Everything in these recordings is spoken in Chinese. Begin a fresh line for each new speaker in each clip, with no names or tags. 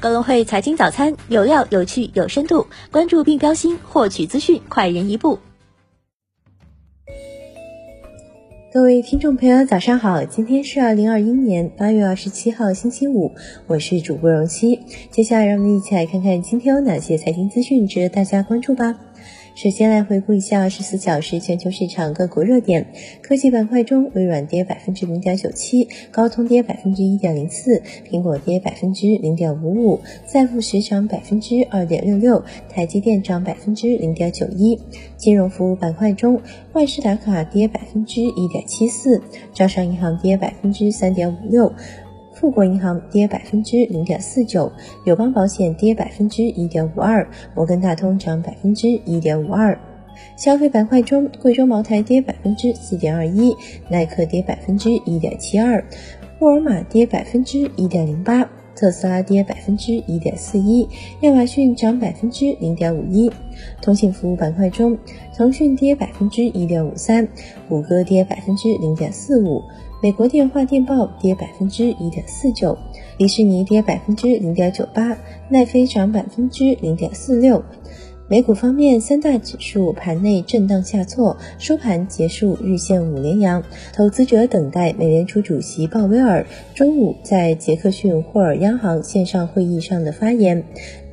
高隆汇财经早餐有料、有趣、有深度，关注并标新，获取资讯快人一步。
各位听众朋友，早上好！今天是二零二一年八月二十七号，星期五，我是主播荣熙。接下来，让我们一起来看看今天有哪些财经资讯值得大家关注吧。首先来回顾一下二十四小时全球市场个股热点。科技板块中，微软跌百分之零点九七，高通跌百分之一点零四，苹果跌百分之零点五五，赛富时涨百分之二点六六，台积电涨百分之零点九一。金融服务板块中，万事达卡跌百分之一点七四，招商银行跌百分之三点五六。富国银行跌百分之零点四九，友邦保险跌百分之一点五二，摩根大通涨百分之一点五二。消费板块中，贵州茅台跌百分之四点二一，耐克跌百分之一点七二，沃尔玛跌百分之一点零八，特斯拉跌百分之一点四一，亚马逊涨百分之零点五一。通信服务板块中，腾讯跌百分之一点五三，谷歌跌百分之零点四五。美国电话电报跌百分之一点四九，迪士尼跌百分之零点九八，奈飞涨百分之零点四六。美股方面，三大指数盘内震荡下挫，收盘结束日线五连阳。投资者等待美联储主席鲍威尔周五在杰克逊霍尔央行线上会议上的发言。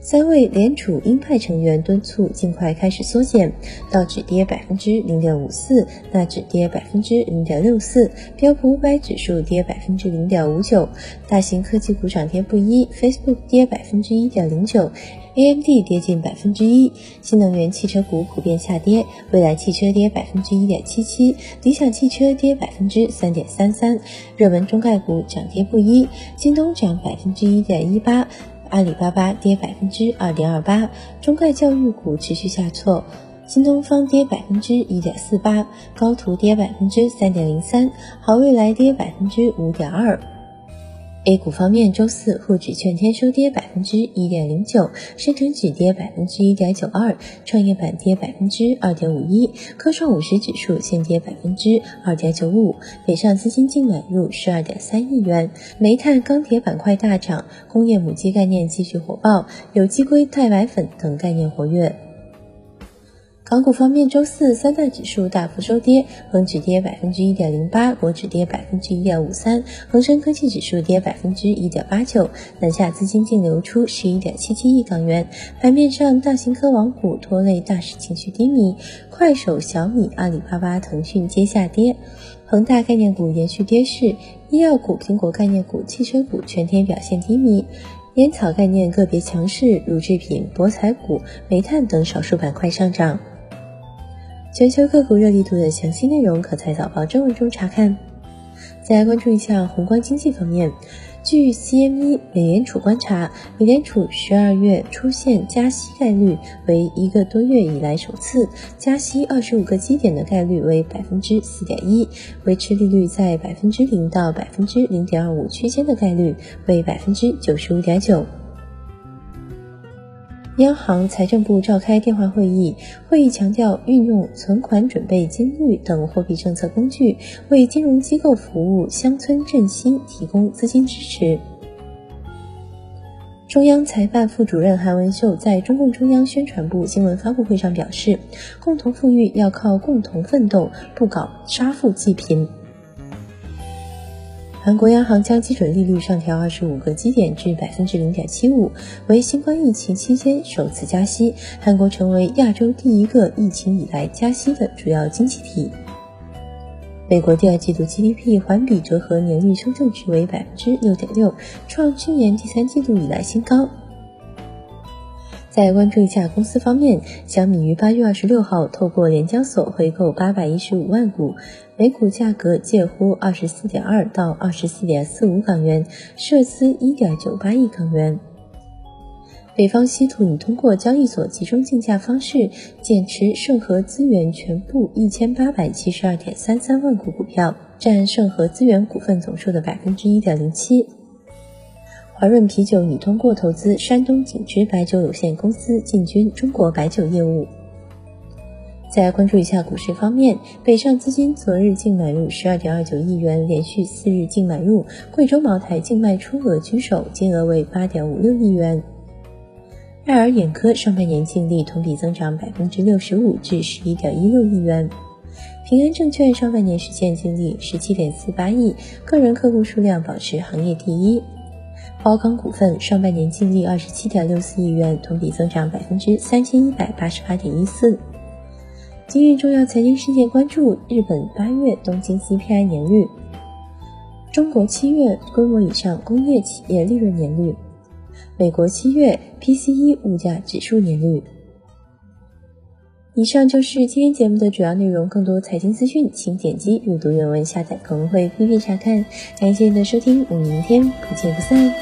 三位联储鹰派成员敦促尽快开始缩减，道指跌百分之零点五四，纳指跌百分之零点六四，标普五百指数跌百分之零点五九。大型科技股涨跌不一，Facebook 跌百分之一点零九，AMD 跌近百分之一。新能源汽车股普遍下跌，蔚来汽车跌百分之一点七七，理想汽车跌百分之三点三三。热门中概股涨跌不一，京东涨百分之一点一八。阿里巴巴跌百分之二点二八，中概教育股持续下挫，新东方跌百分之一点四八，高途跌百分之三点零三，好未来跌百分之五点二。A 股方面，周四沪指全天收跌百分之一点零九，深成指跌百分之一点九二，创业板跌百分之二点五一，科创五十指数现跌百分之二点九五，北上资金净买入十二点三亿元。煤炭、钢铁板块大涨，工业母机概念继续火爆，有机硅、钛白粉等概念活跃。港股方面，周四三大指数大幅收跌，恒指跌百分之一点零八，国指跌百分之一点五三，恒生科技指数跌百分之一点八九，南下资金净流出十一点七七亿港元。盘面上，大型科网股拖累大市情绪低迷，快手、小米、阿里巴巴、腾讯皆下跌，恒大概念股延续跌势，医药股、苹果概念股、汽车股全天表现低迷。烟草概念个别强势，乳制品、博彩股、煤炭等少数板块上涨。全球个股热力图的详细内容，可在早报正文中查看。再来关注一下宏观经济方面，据 CME 美联储观察，美联储十二月出现加息概率为一个多月以来首次，加息二十五个基点的概率为百分之四点一，维持利率在百分之零到百分之零点二五区间的概率为百分之九十五点九。央行、财政部召开电话会议，会议强调运用存款准备金率等货币政策工具，为金融机构服务、乡村振兴提供资金支持。中央财办副主任韩文秀在中共中央宣传部新闻发布会上表示：“共同富裕要靠共同奋斗，不搞杀富济贫。”韩国央行将基准利率上调二十五个基点至百分之零点七五，为新冠疫情期间首次加息。韩国成为亚洲第一个疫情以来加息的主要经济体。美国第二季度 GDP 环比折合年率修正值为百分之六点六，创去年第三季度以来新高。再关注一下公司方面，小米于八月二十六号透过联交所回购八百一十五万股，每股价格介乎二十四点二到二十四点四五港元，涉资一点九八亿港元。北方稀土拟通过交易所集中竞价方式减持盛和资源全部一千八百七十二点三三万股股票，占盛和资源股份总数的百分之一点零七。华润啤酒拟通过投资山东景芝白酒有限公司进军中国白酒业务。再关注一下股市方面，北上资金昨日净买入十二点二九亿元，连续四日净买入；贵州茅台净卖出额居首，金额为八点五六亿元。爱尔眼科上半年净利同比增长百分之六十五，至十一点一六亿元。平安证券上半年实现净利十七点四八亿，个人客户数量保持行业第一。包钢股份上半年净利二十七点六四亿元，同比增长百分之三千一百八十八点一四。今日重要财经事件关注：日本八月东京 CPI 年率，中国七月规模以上工业企业利润年率。美国七月 PCE 物价指数年率。以上就是今天节目的主要内容。更多财经资讯，请点击阅读原文下载，可能会批评查看。感谢您的收听，我们明天不见不散。